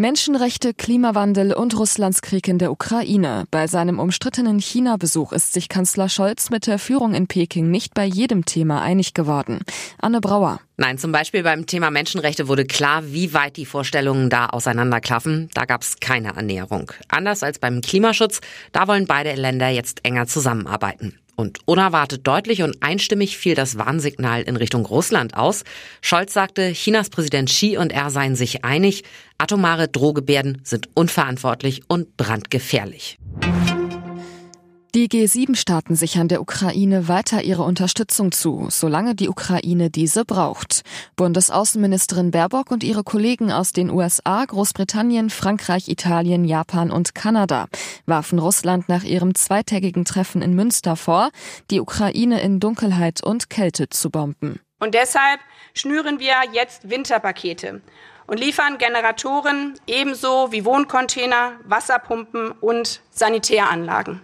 Menschenrechte, Klimawandel und Russlands Krieg in der Ukraine. Bei seinem umstrittenen China-Besuch ist sich Kanzler Scholz mit der Führung in Peking nicht bei jedem Thema einig geworden. Anne Brauer. Nein, zum Beispiel beim Thema Menschenrechte wurde klar, wie weit die Vorstellungen da auseinanderklaffen. Da gab es keine Annäherung. Anders als beim Klimaschutz, da wollen beide Länder jetzt enger zusammenarbeiten. Und unerwartet deutlich und einstimmig fiel das Warnsignal in Richtung Russland aus. Scholz sagte, Chinas Präsident Xi und er seien sich einig, atomare Drohgebärden sind unverantwortlich und brandgefährlich. Die G7-Staaten sichern der Ukraine weiter ihre Unterstützung zu, solange die Ukraine diese braucht. Bundesaußenministerin Baerbock und ihre Kollegen aus den USA, Großbritannien, Frankreich, Italien, Japan und Kanada warfen Russland nach ihrem zweitägigen Treffen in Münster vor, die Ukraine in Dunkelheit und Kälte zu bomben. Und deshalb schnüren wir jetzt Winterpakete und liefern Generatoren ebenso wie Wohncontainer, Wasserpumpen und Sanitäranlagen.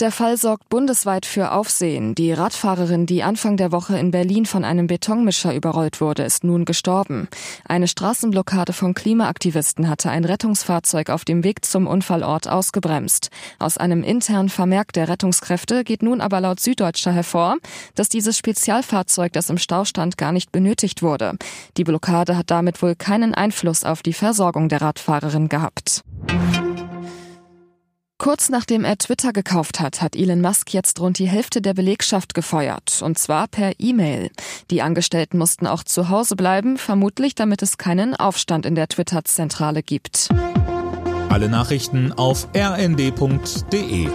Der Fall sorgt bundesweit für Aufsehen. Die Radfahrerin, die Anfang der Woche in Berlin von einem Betonmischer überrollt wurde, ist nun gestorben. Eine Straßenblockade von Klimaaktivisten hatte ein Rettungsfahrzeug auf dem Weg zum Unfallort ausgebremst. Aus einem internen Vermerk der Rettungskräfte geht nun aber laut Süddeutscher hervor, dass dieses Spezialfahrzeug, das im Stau stand, gar nicht benötigt wurde. Die Blockade hat damit wohl keinen Einfluss auf die Versorgung der Radfahrerin gehabt. Kurz nachdem er Twitter gekauft hat, hat Elon Musk jetzt rund die Hälfte der Belegschaft gefeuert, und zwar per E-Mail. Die Angestellten mussten auch zu Hause bleiben, vermutlich damit es keinen Aufstand in der Twitter-Zentrale gibt. Alle Nachrichten auf rnd.de